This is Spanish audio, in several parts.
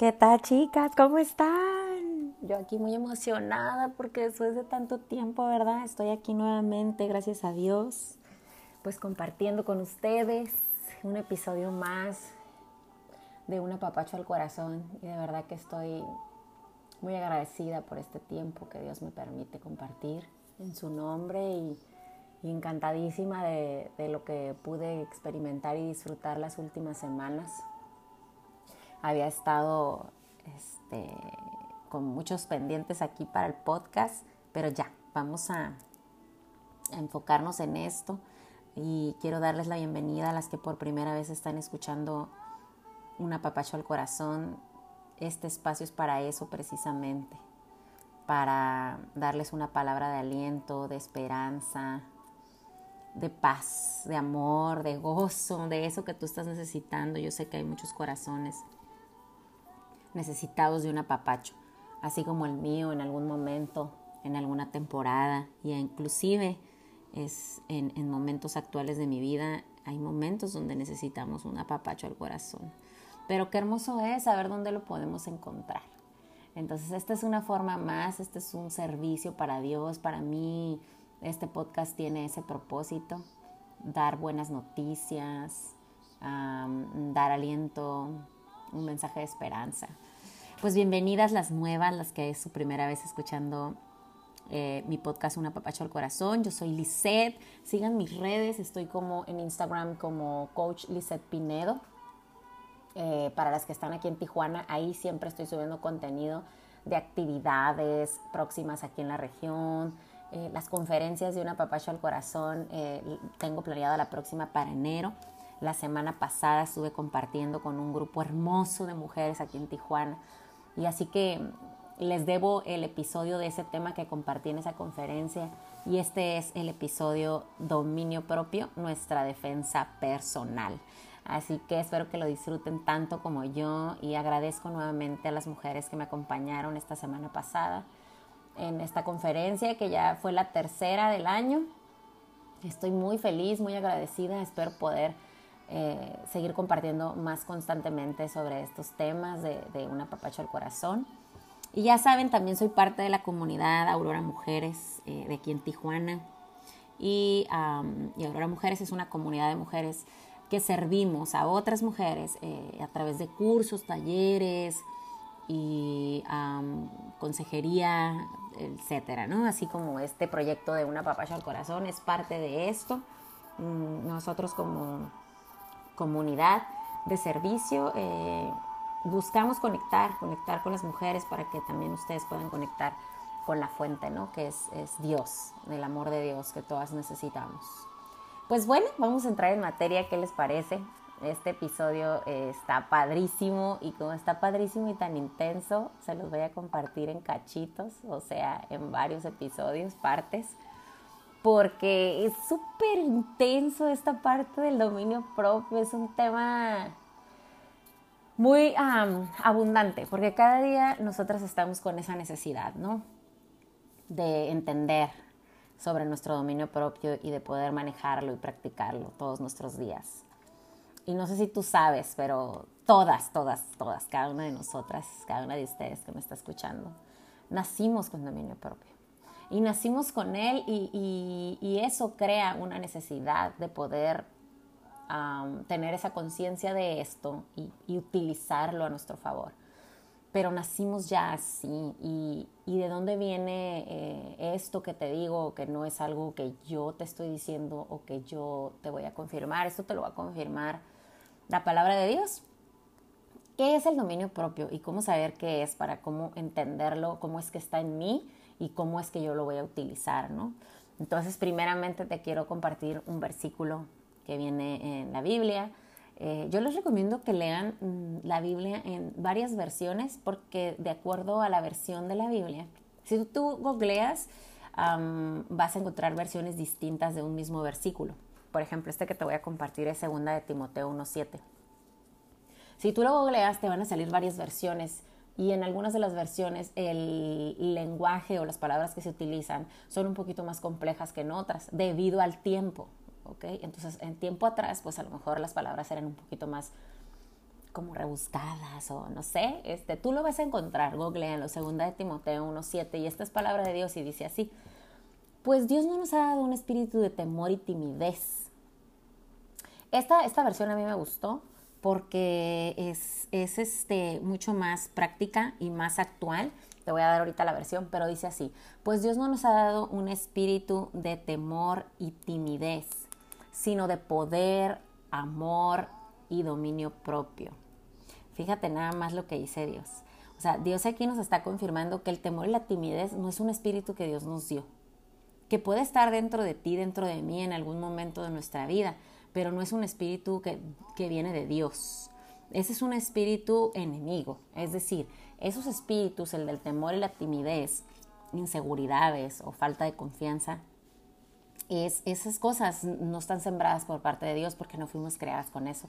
¿Qué tal chicas? ¿Cómo están? Yo aquí muy emocionada porque después de tanto tiempo, ¿verdad? Estoy aquí nuevamente, gracias a Dios, pues compartiendo con ustedes un episodio más de Un apapacho al corazón y de verdad que estoy muy agradecida por este tiempo que Dios me permite compartir en su nombre y, encantadísima de, de lo que pude experimentar y disfrutar las últimas semanas había estado este, con muchos pendientes aquí para el podcast, pero ya, vamos a, enfocarnos en esto y quiero darles la bienvenida a las que por primera vez están escuchando un apapacho al corazón. Este espacio es para eso precisamente, para darles una palabra de aliento, de esperanza, de paz, de amor, de gozo, de eso que tú estás necesitando. Yo sé que hay muchos corazones necesitados de un apapacho, así como el mío en algún momento, en alguna temporada, y inclusive es en, en momentos actuales de mi vida, hay momentos donde necesitamos un apapacho al corazón. Pero qué hermoso es saber dónde lo podemos encontrar. Entonces, esta es una forma más, este es un servicio para Dios, para mí. Este podcast tiene ese propósito, dar buenas noticias, dar aliento, un mensaje de esperanza. Pues bienvenidas las nuevas, las que es su primera vez escuchando eh, mi podcast Una Papacho al Corazón. Yo soy Lisette. Sigan mis redes. Estoy como en Instagram como Coach Lisette Pinedo. Eh, para las que están aquí en Tijuana, ahí siempre estoy subiendo contenido de actividades próximas aquí en la región. Eh, las conferencias de Una Papacho al Corazón tengo planeada la próxima para enero. La semana pasada estuve compartiendo con un grupo hermoso de mujeres aquí en Tijuana. Y así que les debo el episodio de ese tema que compartí en esa conferencia. Y este es el episodio Dominio propio, nuestra defensa personal. Así que espero que lo disfruten tanto como yo y agradezco nuevamente a las mujeres que me acompañaron esta semana pasada en esta conferencia que ya fue la tercera del año. Estoy muy feliz, muy agradecida, espero poder eh, seguir compartiendo más constantemente sobre estos temas de, de un apapacho al corazón. Y ya saben, también soy parte de la comunidad Aurora Mujeres eh, de aquí en Tijuana. Y, y, Aurora Mujeres es una comunidad de mujeres que servimos a otras mujeres eh, a través de cursos, talleres y consejería, etcétera, ¿no? Así como este proyecto de una papacha al corazón es parte de esto. Mm, nosotros como comunidad de servicio. Eh, buscamos conectar, conectar con las mujeres para que también ustedes puedan conectar con la fuente, ¿no? Que es, Dios, el amor de Dios que todas necesitamos. Pues bueno, vamos a entrar en materia, ¿qué les parece? Este episodio eh, está padrísimo y como está padrísimo y tan intenso, se los voy a compartir en cachitos, o sea, en varios episodios, partes porque es súper intenso esta parte del dominio propio, es un tema muy abundante, porque cada día nosotras estamos con esa necesidad, ¿no? De entender sobre nuestro dominio propio y de poder manejarlo y practicarlo todos nuestros días. Y no sé si tú sabes, pero todas, todas, todas, cada una de nosotras, cada una de ustedes que me está escuchando, nacimos con dominio propio y nacimos con Él y, eso crea una necesidad de poder tener esa conciencia de esto y, utilizarlo a nuestro favor. Pero nacimos ya así y, de dónde viene eh, esto que te digo, que no es algo que yo te estoy diciendo o que yo te voy a confirmar, esto te lo va a confirmar la palabra de Dios. ¿Qué es el dominio propio y cómo saber qué es para cómo entenderlo, cómo es que está en mí y cómo es que yo lo voy a utilizar, ¿no? Entonces, primeramente te quiero compartir un versículo que viene en la Biblia. Eh, yo les recomiendo que lean mm, la Biblia en varias versiones porque de acuerdo a la versión de la Biblia, si tú googleas, vas a encontrar versiones distintas de un mismo versículo. Por ejemplo, este que te voy a compartir es segunda de Timoteo 1.7. Si tú lo googleas, te van a salir varias versiones y en algunas de las versiones el lenguaje o las palabras que se utilizan son un poquito más complejas que en otras debido al tiempo. ¿ok? Entonces, en tiempo atrás, pues a lo mejor las palabras eran un poquito más como rebuscadas o no sé, este, tú lo vas a encontrar, googleanlo, segunda de Timoteo 1.7 y esta es palabra de Dios y dice así, pues Dios no nos ha dado un espíritu de temor y timidez. Esta, esta versión a mí me gustó porque es, es este, mucho más práctica y más actual. Te voy a dar ahorita la versión, pero dice así, pues Dios no nos ha dado un espíritu de temor y timidez, sino de poder, amor y dominio propio. Fíjate nada más lo que dice Dios. O sea, Dios aquí nos está confirmando que el temor y la timidez no es un espíritu que Dios nos dio, que puede estar dentro de ti, dentro de mí en algún momento de nuestra vida, pero no es un espíritu que, que viene de Dios. Ese es un espíritu enemigo, es decir, esos espíritus, el del temor y la timidez, inseguridades o falta de confianza, es, esas cosas no están sembradas por parte de Dios porque no fuimos creadas con eso.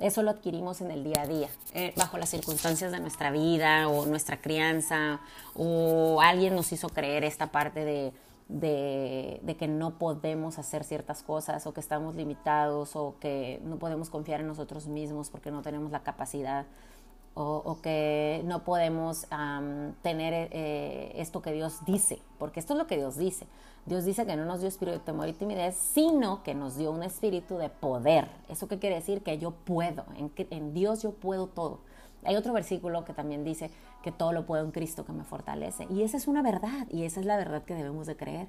Eso lo adquirimos en el día a día, eh, bajo las circunstancias de nuestra vida o nuestra crianza, o alguien nos hizo creer esta parte de, de, que no podemos hacer ciertas cosas o que estamos limitados o que no podemos confiar en nosotros mismos porque no tenemos la capacidad o, que no podemos tener eh, esto que Dios dice, porque esto es lo que Dios dice. Dios dice que no nos dio espíritu de temor y timidez, sino que nos dio un espíritu de poder. ¿Eso qué quiere decir? Que yo puedo, en, en Dios yo puedo todo. Hay otro versículo que también dice que todo lo puedo en Cristo que me fortalece. Y esa es una verdad, y esa es la verdad que debemos de creer.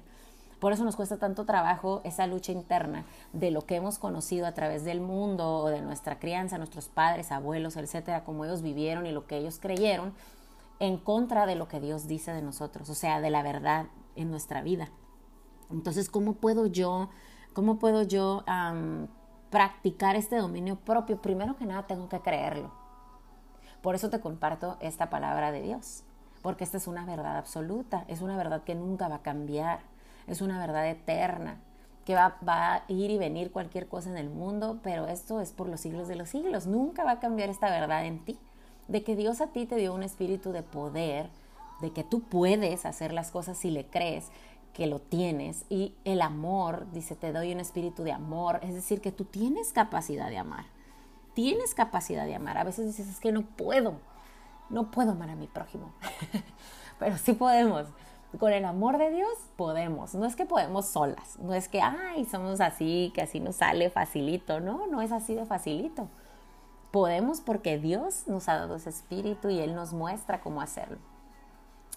Por eso nos cuesta tanto trabajo esa lucha interna de lo que hemos conocido a través del mundo o de nuestra crianza, nuestros padres, abuelos, etcétera, como ellos vivieron y lo que ellos creyeron, en contra de lo que Dios dice de nosotros, o sea, de la verdad en nuestra vida. Entonces, ¿cómo puedo yo, cómo puedo yo practicar este dominio propio? Primero que nada, tengo que creerlo. Por eso te comparto esta palabra de Dios, porque esta es una verdad absoluta, es una verdad que nunca va a cambiar es una verdad eterna, que va, a ir y venir cualquier cosa en el mundo, pero esto es por los siglos de los siglos. Nunca va a cambiar esta verdad en ti, de que Dios a ti te dio un espíritu de poder, de que tú puedes hacer las cosas si le crees, que lo tienes, y el amor, dice, te doy un espíritu de amor, es decir, que tú tienes capacidad de amar, tienes capacidad de amar. A veces dices, es que no puedo, no puedo amar a mi prójimo, pero sí podemos con el amor de Dios podemos. No es que podemos solas, no es que, ay, somos así, que así nos sale facilito. No, no es así de facilito. Podemos porque Dios nos ha dado ese espíritu y Él nos muestra cómo hacerlo.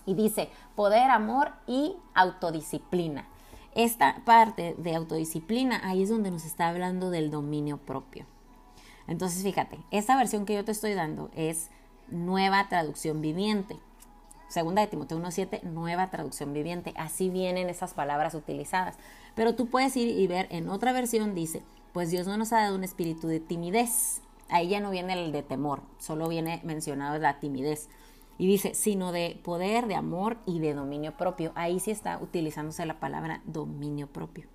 Y dice, poder, amor y autodisciplina. Esta parte de autodisciplina, ahí es donde nos está hablando del dominio propio. Entonces, fíjate, esta versión que yo te estoy dando es nueva traducción viviente. Segunda de Timoteo 1.7, nueva traducción viviente. Así vienen esas palabras utilizadas. Pero tú puedes ir y ver en otra versión, dice, pues Dios no nos ha dado un espíritu de timidez. Ahí ya no viene el de temor, solo viene mencionado la timidez. Y dice, sino de poder, de amor y de dominio propio. Ahí sí está utilizándose la palabra dominio propio.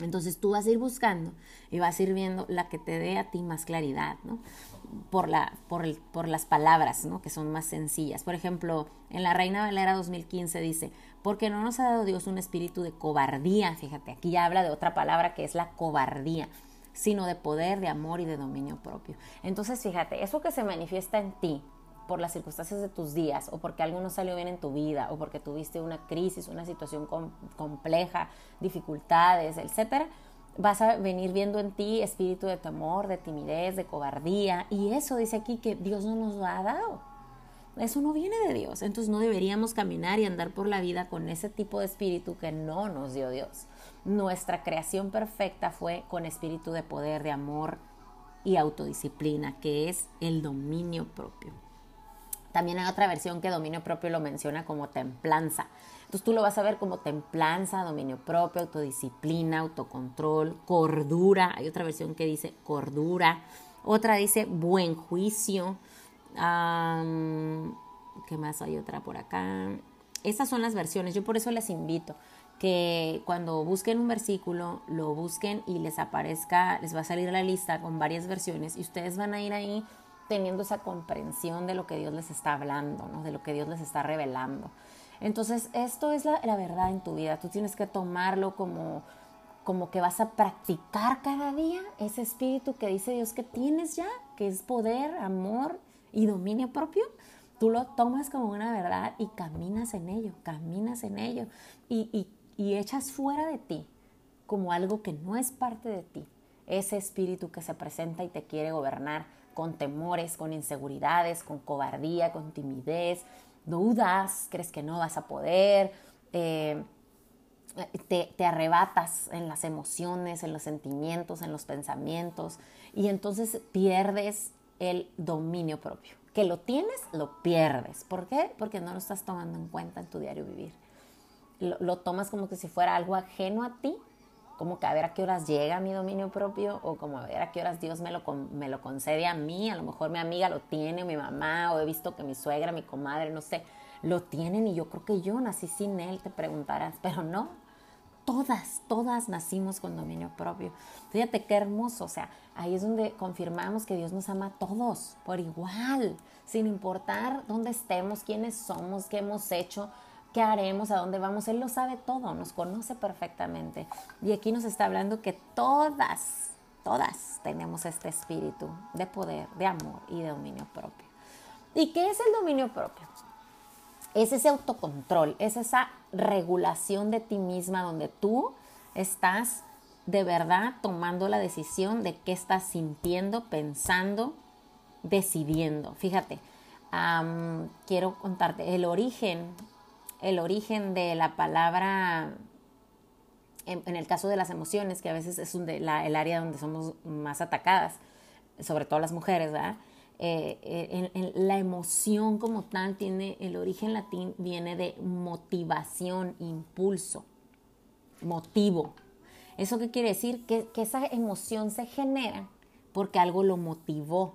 Entonces tú vas a ir buscando y vas a ir viendo la que te dé a ti más claridad, ¿no? Por, la, por, el, por las palabras, ¿no? Que son más sencillas. Por ejemplo, en la Reina Valera 2015 dice, porque no nos ha dado Dios un espíritu de cobardía, fíjate, aquí ya habla de otra palabra que es la cobardía, sino de poder, de amor y de dominio propio. Entonces, fíjate, eso que se manifiesta en ti, por las circunstancias de tus días o porque algo no salió bien en tu vida o porque tuviste una crisis, una situación compleja, dificultades, etcétera, vas a venir viendo en ti espíritu de temor, de timidez, de cobardía y eso dice aquí que Dios no nos lo ha dado. Eso no viene de Dios, entonces no deberíamos caminar y andar por la vida con ese tipo de espíritu que no nos dio Dios. Nuestra creación perfecta fue con espíritu de poder, de amor y autodisciplina, que es el dominio propio. También hay otra versión que dominio propio lo menciona como templanza. Entonces tú lo vas a ver como templanza, dominio propio, autodisciplina, autocontrol, cordura. Hay otra versión que dice cordura. Otra dice buen juicio. ¿Qué más hay otra por acá? Estas son las versiones. Yo por eso les invito que cuando busquen un versículo, lo busquen y les aparezca, les va a salir la lista con varias versiones y ustedes van a ir ahí teniendo esa comprensión de lo que Dios les está hablando, ¿no? de lo que Dios les está revelando. Entonces, esto es la, verdad en tu vida. Tú tienes que tomarlo como, como que vas a practicar cada día ese espíritu que dice Dios que tienes ya, que es poder, amor y dominio propio, tú lo tomas como una verdad y caminas en ello, caminas en ello y, y echas fuera de ti como algo que no es parte de ti, ese espíritu que se presenta y te quiere gobernar con temores, con inseguridades, con cobardía, con timidez, dudas, crees que no vas a poder, eh, te, arrebatas en las emociones, en los sentimientos, en los pensamientos y entonces pierdes el dominio propio. Que lo tienes, lo pierdes. ¿Por qué? Porque no lo estás tomando en cuenta en tu diario vivir. Lo, lo tomas como que si fuera algo ajeno a ti como que a ver a qué horas llega mi dominio propio o como a ver a qué horas Dios me lo, me lo concede a mí, a lo mejor mi amiga lo tiene, mi mamá, o he visto que mi suegra, mi comadre, no sé, lo tienen y yo creo que yo nací sin él, te preguntarás, pero no, todas, todas nacimos con dominio propio. Fíjate qué hermoso, o sea, ahí es donde confirmamos que Dios nos ama a todos por igual, sin importar dónde estemos, quiénes somos, qué hemos hecho, qué haremos, a dónde vamos. Él lo sabe todo, nos conoce perfectamente. Y aquí nos está hablando que todas, todas tenemos este espíritu de poder, de amor y de dominio propio. ¿Y qué es el dominio propio? Es ese autocontrol, es esa regulación de ti misma donde tú estás de verdad tomando la decisión de qué estás sintiendo, pensando, decidiendo. Fíjate, quiero contarte el origen el origen de la palabra, en, el caso de las emociones, que a veces es el área donde somos más atacadas, sobre todo las mujeres, ¿verdad? Eh, eh, la emoción como tal tiene, el origen latín viene de motivación, impulso, motivo. ¿Eso qué quiere decir? Que, que esa emoción se genera porque algo lo motivó,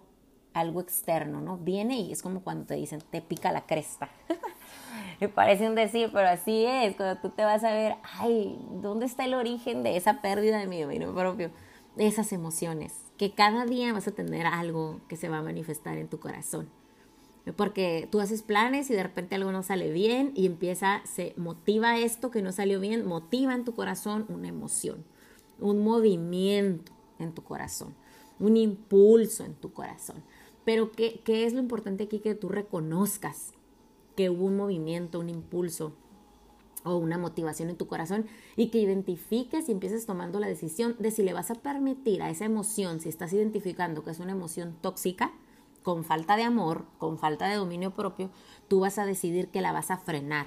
algo externo, ¿no? Viene y es como cuando te dicen, te pica la cresta. Me parece un decir, pero así es, cuando tú te vas a ver, ay, ¿dónde está el origen de esa pérdida de mi dominio propio? Esas emociones, que cada día vas a tener algo que se va a manifestar en tu corazón. Porque tú haces planes y de repente algo no sale bien y empieza, se motiva esto que no salió bien, motiva en tu corazón una emoción, un movimiento en tu corazón, un impulso en tu corazón. Pero ¿qué, qué es lo importante aquí que tú reconozcas? Que hubo un movimiento, un impulso o una motivación en tu corazón y que identifiques y empieces tomando la decisión de si le vas a permitir a esa emoción, si estás identificando que es una emoción tóxica, con falta de amor, con falta de dominio propio, tú vas a decidir que la vas a frenar,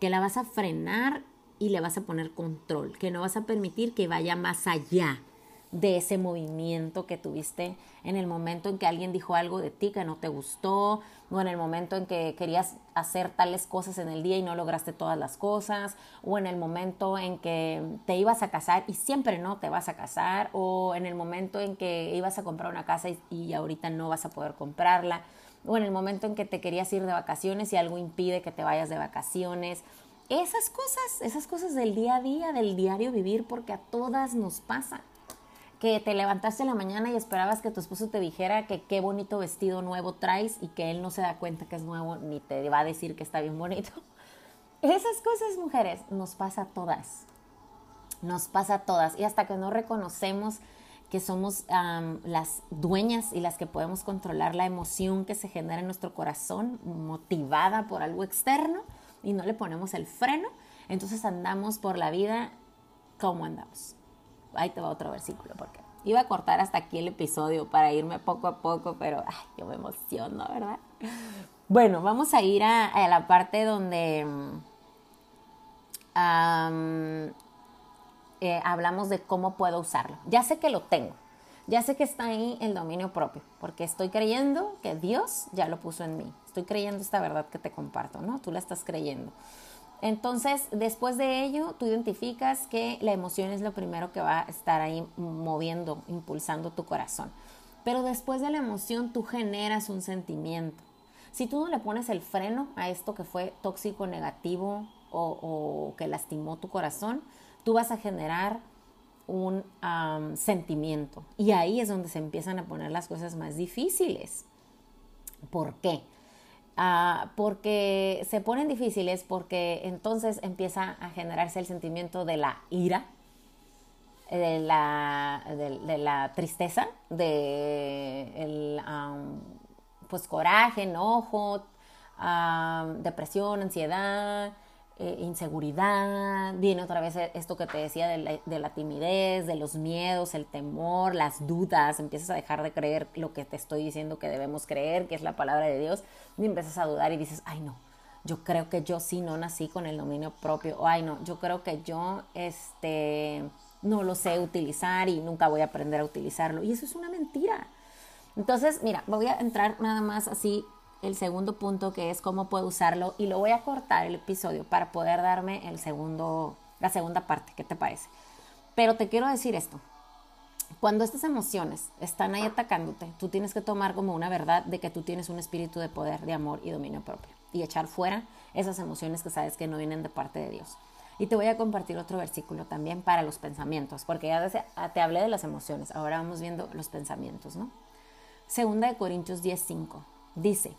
que la vas a frenar y le vas a poner control, que no vas a permitir que vaya más allá de ese movimiento que tuviste en el momento en que alguien dijo algo de ti que no te gustó, o en el momento en que querías hacer tales cosas en el día y no lograste todas las cosas, o en el momento en que te ibas a casar y siempre no te vas a casar, o en el momento en que ibas a comprar una casa y, ahorita no vas a poder comprarla, o en el momento en que te querías ir de vacaciones y algo impide que te vayas de vacaciones. Esas cosas, esas cosas del día a día, del diario vivir, porque a todas nos pasa que te levantaste en la mañana y esperabas que tu esposo te dijera que qué bonito vestido nuevo traes y que él no se da cuenta que es nuevo ni te va a decir que está bien bonito. Esas cosas, mujeres, nos pasa a todas. Nos pasa a todas. Y hasta que no reconocemos que somos las dueñas y las que podemos controlar la emoción que se genera en nuestro corazón, motivada por algo externo, y no le ponemos el freno, entonces andamos por la vida como andamos ahí te va otro versículo, porque iba a cortar hasta aquí el episodio para irme poco a poco, pero ay, yo me emociono, ¿verdad? Bueno, vamos a ir a, la parte donde eh, hablamos de cómo puedo usarlo. Ya sé que lo tengo, ya sé que está ahí el dominio propio, porque estoy creyendo que Dios ya lo puso en mí. Estoy creyendo esta verdad que te comparto, ¿no? Tú la estás creyendo. Entonces, después de ello, tú identificas que la emoción es lo primero que va a estar ahí moviendo, impulsando tu corazón. Pero después de la emoción, tú generas un sentimiento. Si tú no le pones el freno a esto que fue tóxico, negativo o, que lastimó tu corazón, tú vas a generar un sentimiento. Y ahí es donde se empiezan a poner las cosas más difíciles. ¿Por qué? Ah, porque se ponen difíciles porque entonces empieza a generarse el sentimiento de la ira de la, de, la tristeza, de el, pues coraje, enojo, depresión, ansiedad, eh, inseguridad, viene otra vez esto que te decía de la, de la, timidez, de los miedos, el temor, las dudas, empiezas a dejar de creer lo que te estoy diciendo que debemos creer, que es la palabra de Dios, y empiezas a dudar y dices, ay no, yo creo que yo sí no nací con el dominio propio, o ay no, yo creo que yo este no lo sé utilizar y nunca voy a aprender a utilizarlo. Y eso es una mentira. Entonces, mira, voy a entrar nada más así el segundo punto que es cómo puedo usarlo y lo voy a cortar el episodio para poder darme el segundo, la segunda parte. ¿Qué te parece? Pero te quiero decir esto. Cuando estas emociones están ahí atacándote, tú tienes que tomar como una verdad de que tú tienes un espíritu de poder, de amor y dominio propio y echar fuera esas emociones que sabes que no vienen de parte de Dios. Y te voy a compartir otro versículo también para los pensamientos, porque ya te hablé de las emociones, ahora vamos viendo los pensamientos, ¿no? Segunda de Corintios 10:5 dice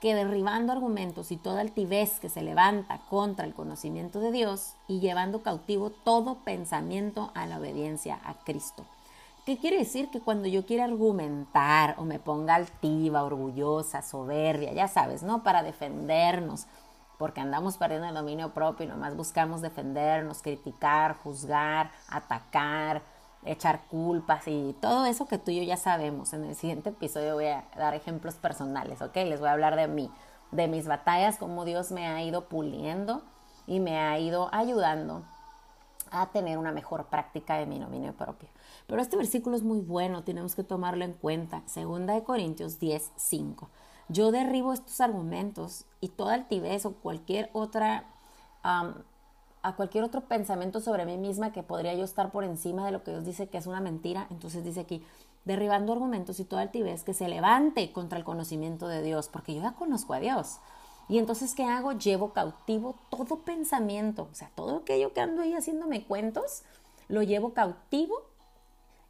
que derribando argumentos y toda altivez que se levanta contra el conocimiento de Dios y llevando cautivo todo pensamiento a la obediencia a Cristo. ¿Qué quiere decir? Que cuando yo quiero argumentar o me ponga altiva, orgullosa, soberbia, ya sabes, ¿no? Para defendernos, porque andamos perdiendo el dominio propio y nomás buscamos defendernos, criticar, juzgar, atacar, echar culpas y todo eso que tú y yo ya sabemos. En el siguiente episodio voy a dar ejemplos personales, ¿ok? Les voy a hablar de mí, de mis batallas, cómo Dios me ha ido puliendo y me ha ido ayudando a tener una mejor práctica de mi dominio propio. Pero este versículo es muy bueno, tenemos que tomarlo en cuenta. Segunda de Corintios 10, 5 yo derribo estos argumentos y toda altivez o cualquier otra, a cualquier otro pensamiento sobre mí misma que podría yo estar por encima de lo que Dios dice que es una mentira. Entonces dice aquí, derribando argumentos y toda altivez que se levante contra el conocimiento de Dios, porque yo ya conozco a Dios. Y entonces, ¿qué hago? Llevo cautivo todo pensamiento, o sea, todo aquello que ando ahí haciéndome cuentos, lo llevo cautivo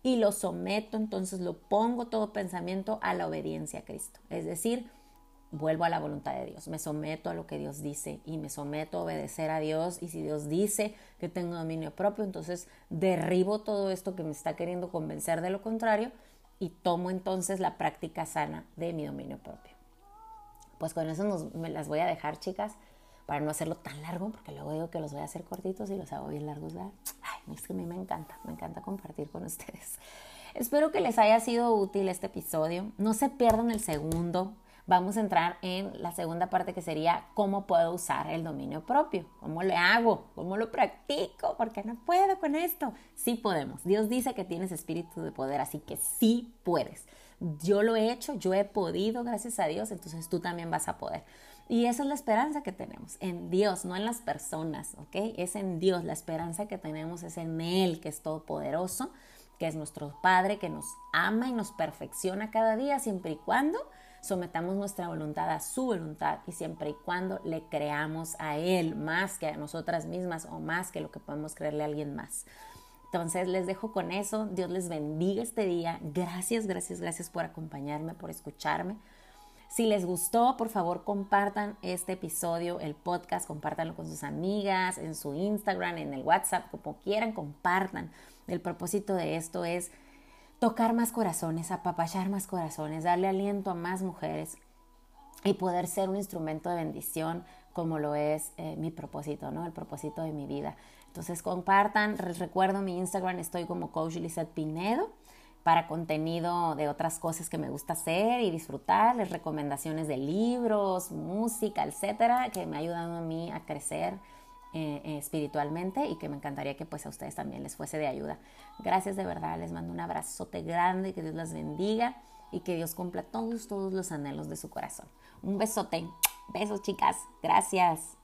y lo someto, entonces lo pongo todo pensamiento a la obediencia a Cristo. Es decir, vuelvo a la voluntad de Dios, me someto a lo que Dios dice y me someto a obedecer a Dios y si Dios dice que tengo dominio propio, entonces derribo todo esto que me está queriendo convencer de lo contrario y tomo entonces la práctica sana de mi dominio propio. Pues con eso me las voy a dejar, chicas, para no hacerlo tan largo, porque luego digo que los voy a hacer cortitos y los hago bien largos, ¿verdad? es que a mí me encanta, me encanta compartir con ustedes. Espero que les haya sido útil este episodio. No se pierdan el segundo. Vamos a entrar en la segunda parte que sería cómo puedo usar el dominio propio. ¿Cómo lo hago? ¿Cómo lo practico? Porque no puedo con esto. Sí podemos. Dios dice que tienes espíritu de poder, así que sí puedes. Yo lo he hecho, yo he podido, gracias a Dios, entonces tú también vas a poder. Y esa es la esperanza que tenemos, en Dios, no en las personas, ¿ok? Es en Dios, la esperanza que tenemos es en Él, que es todopoderoso, que es nuestro Padre, que nos ama y nos perfecciona cada día, siempre y cuando sometamos nuestra voluntad a su voluntad y siempre y cuando le creamos a Él más que a nosotras mismas o más que lo que podemos creerle a alguien más. Entonces les dejo con eso. Dios les bendiga este día. Gracias, gracias, gracias por acompañarme, por escucharme. Si les gustó, por favor compartan este episodio, el podcast, compártanlo con sus amigas, en su Instagram, en el WhatsApp, como quieran, compartan. El propósito de esto es tocar más corazones, apapachar más corazones, darle aliento a más mujeres y poder ser un instrumento de bendición como lo es eh, mi propósito, ¿no? El propósito de mi vida. Entonces compartan, recuerdo mi Instagram, estoy como Coach Lizette Pinedo para contenido de otras cosas que me gusta hacer y disfrutar, les recomendaciones de libros, música, etcétera, que me ayudan a mí a crecer eh, espiritualmente y que me encantaría que pues a ustedes también les fuese de ayuda. Gracias de verdad, les mando un abrazote grande, que Dios las bendiga y que Dios cumpla todos, todos los anhelos de su corazón. Un besote, besos chicas, gracias.